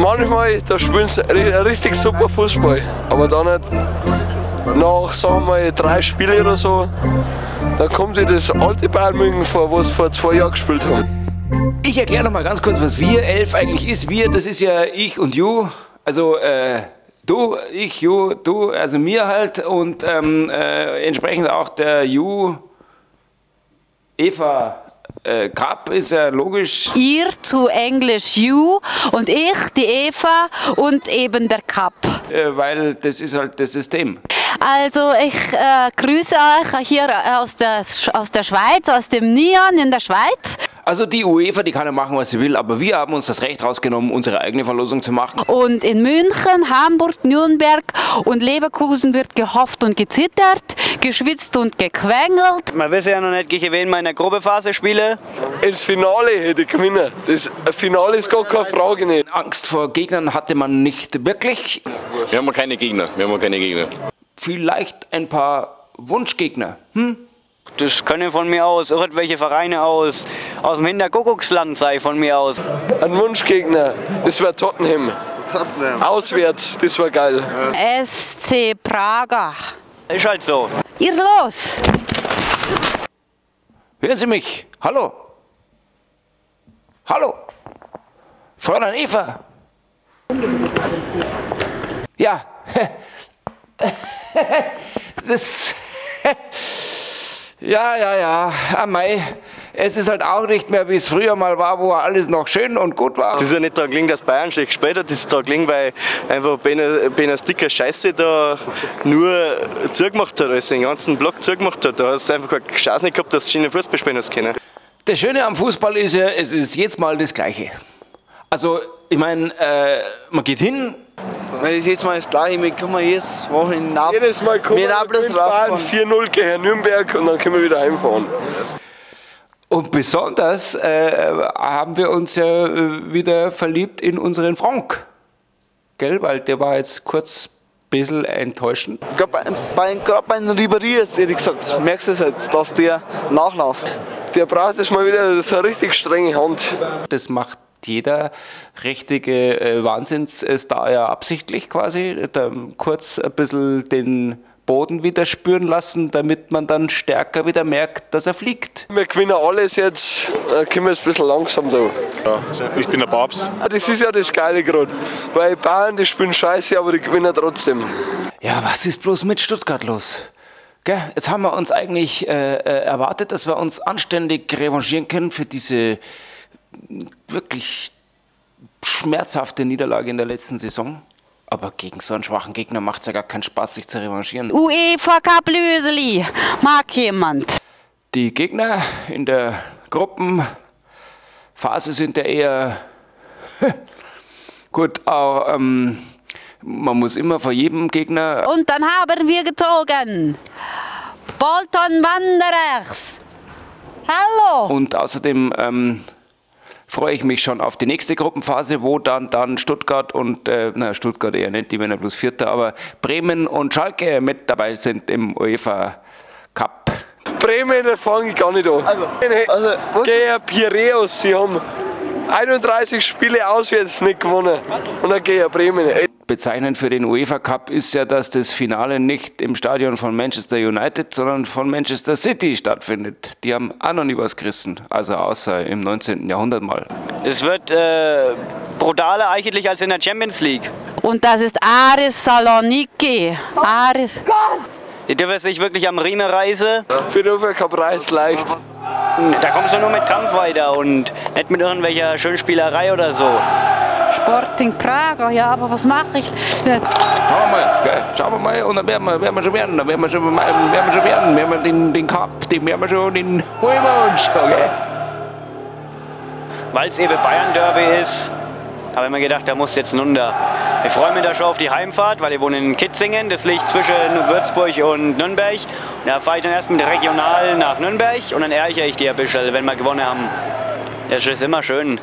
manchmal, da spielen sie ri- richtig super Fußball. Aber dann nicht nach, sagen wir drei Spiele oder so, dann kommt dir das alte Bayern München vor, was sie vor zwei Jahren gespielt haben. Ich erkläre noch mal ganz kurz, was wir elf eigentlich ist. Wir, das ist ja ich und you. Also äh, du, ich, you, du, also mir halt und ähm, äh, entsprechend auch der you, Eva. Äh, Cup ist ja logisch. Ihr zu Englisch you und ich, die Eva und eben der Cup. Äh, weil das ist halt das System. Also ich äh, grüße euch hier aus der, aus der Schweiz, aus dem Nion in der Schweiz. Also die UEFA, die kann ja machen, was sie will, aber wir haben uns das Recht rausgenommen, unsere eigene Verlosung zu machen. Und in München, Hamburg, Nürnberg und Leverkusen wird gehofft und gezittert, geschwitzt und gequengelt. Man weiß ja noch nicht, gegen wen wir in der Gruppenphase spielen. Ins Finale hätte ich gewinnen. Das Finale ist gar keine Frage nicht. Angst vor Gegnern hatte man nicht wirklich. Wir haben keine Gegner. Wir haben keine Gegner. Vielleicht ein paar Wunschgegner. Hm? Das können von mir aus irgendwelche Vereine aus, aus dem Hinterkuckucksland sein, von mir aus. Ein Wunschgegner, das wäre Tottenham. Auswärts, das war geil. SC Prager. Ist halt so. Ihr los! Hören Sie mich? Hallo? Hallo? Fräulein Eva? Ja. Das. Ja, ja, ja. Am Mai. Es ist halt auch nicht mehr, wie es früher mal war, wo alles noch schön und gut war. Das ist ja nicht daran gelegen, dass Bayern schlecht gespielt hat, das ist daran gelegen, weil einfach Ben Ben Sticker Scheiße da nur zugemacht hat, also den ganzen Block zugemacht hat. Da hast du einfach keine Chance nicht gehabt, dass du schönen Fußball spielen hast können. Das Schöne am Fußball ist ja, es ist jedes Mal das Gleiche. Also, ich meine, äh, man geht hin, Weil das jetzt mal das gleiche, wir kommen jedes Wochenende auf. Jedes Mal kommen wir wir auch bloß mit Bayern drauffahren. 4-0 gegen Nürnberg und dann können wir wieder heimfahren. Und besonders äh, haben wir uns ja äh, wieder verliebt in unseren Frank. Gell, weil der war jetzt kurz ein bisschen enttäuschend. Gerade bei, bei, gerade bei Ribéry jetzt, ehrlich gesagt, merkst du es jetzt, dass der nachlässt. Der braucht jetzt mal wieder so eine richtig strenge Hand. Das macht jeder richtige äh, Wahnsinnsstar ja absichtlich quasi. Kurz ein bisschen den Boden wieder spüren lassen, damit man dann stärker wieder merkt, dass er fliegt. Wir gewinnen alles jetzt, dann können wir es ein bisschen langsam da. Ich bin der Papst. Das ist ja das Geile gerade. Weil Bayern, die spielen scheiße, aber die gewinnen trotzdem. Ja, was ist bloß mit Stuttgart los? Gell? Jetzt haben wir uns eigentlich äh, äh, erwartet, dass wir uns anständig revanchieren können für diese wirklich schmerzhafte Niederlage in der letzten Saison. Aber gegen so einen schwachen Gegner macht es ja gar keinen Spaß, sich zu revanchieren. UEFA Cup Löseli. Mag jemand? Die Gegner in der Gruppenphase sind ja eher gut, auch, ähm, man muss immer vor jedem Gegner Und dann haben wir gezogen. Bolton Wanderers. Hallo. Und außerdem ähm, freue ich mich schon auf die nächste Gruppenphase, wo dann, dann Stuttgart und, äh, na, Stuttgart eher nicht, die werden ja bloß Vierter, aber Bremen und Schalke mit dabei sind im UEFA Cup. Bremen, da fange ich gar nicht an. Also, also was, Gegen Piraeus, die haben 31 Spiele auswärts nicht gewonnen. Und dann gegen Bremen. Bezeichnend für den UEFA Cup ist ja, dass das Finale nicht im Stadion von Manchester United, sondern von Manchester City stattfindet. Die haben auch noch nie was gerissen, also außer im 19. Jahrhundert mal. Es wird äh, brutaler eigentlich als in der Champions League. Und das ist Aris Saloniki. Aris. Die dürfen sich wirklich am Riemen reisen. für den Overcup-Preis leicht. Da kommst du nur mit Kampf weiter und nicht mit irgendwelcher Schönspielerei oder so. Sporting Prager. Ja, aber was mache ich? Schauen wir schauen wir mal und dann werden wir, werden wir schon werden, dann werden wir schon, werden wir schon werden, werden wir den, den Cup, den werden wir schon, den holen wir uns schon, gell? Weil es eben Bayern-Derby ist, habe ich mir gedacht, da muss jetzt runter. Ich freue mich da schon auf die Heimfahrt, weil ich wohne in Kitzingen, das liegt zwischen Würzburg und Nürnberg. Und da fahre ich dann erst mit Regional nach Nürnberg und dann ärgere ich die ein bisschen, wenn wir gewonnen haben. Das ist immer schön.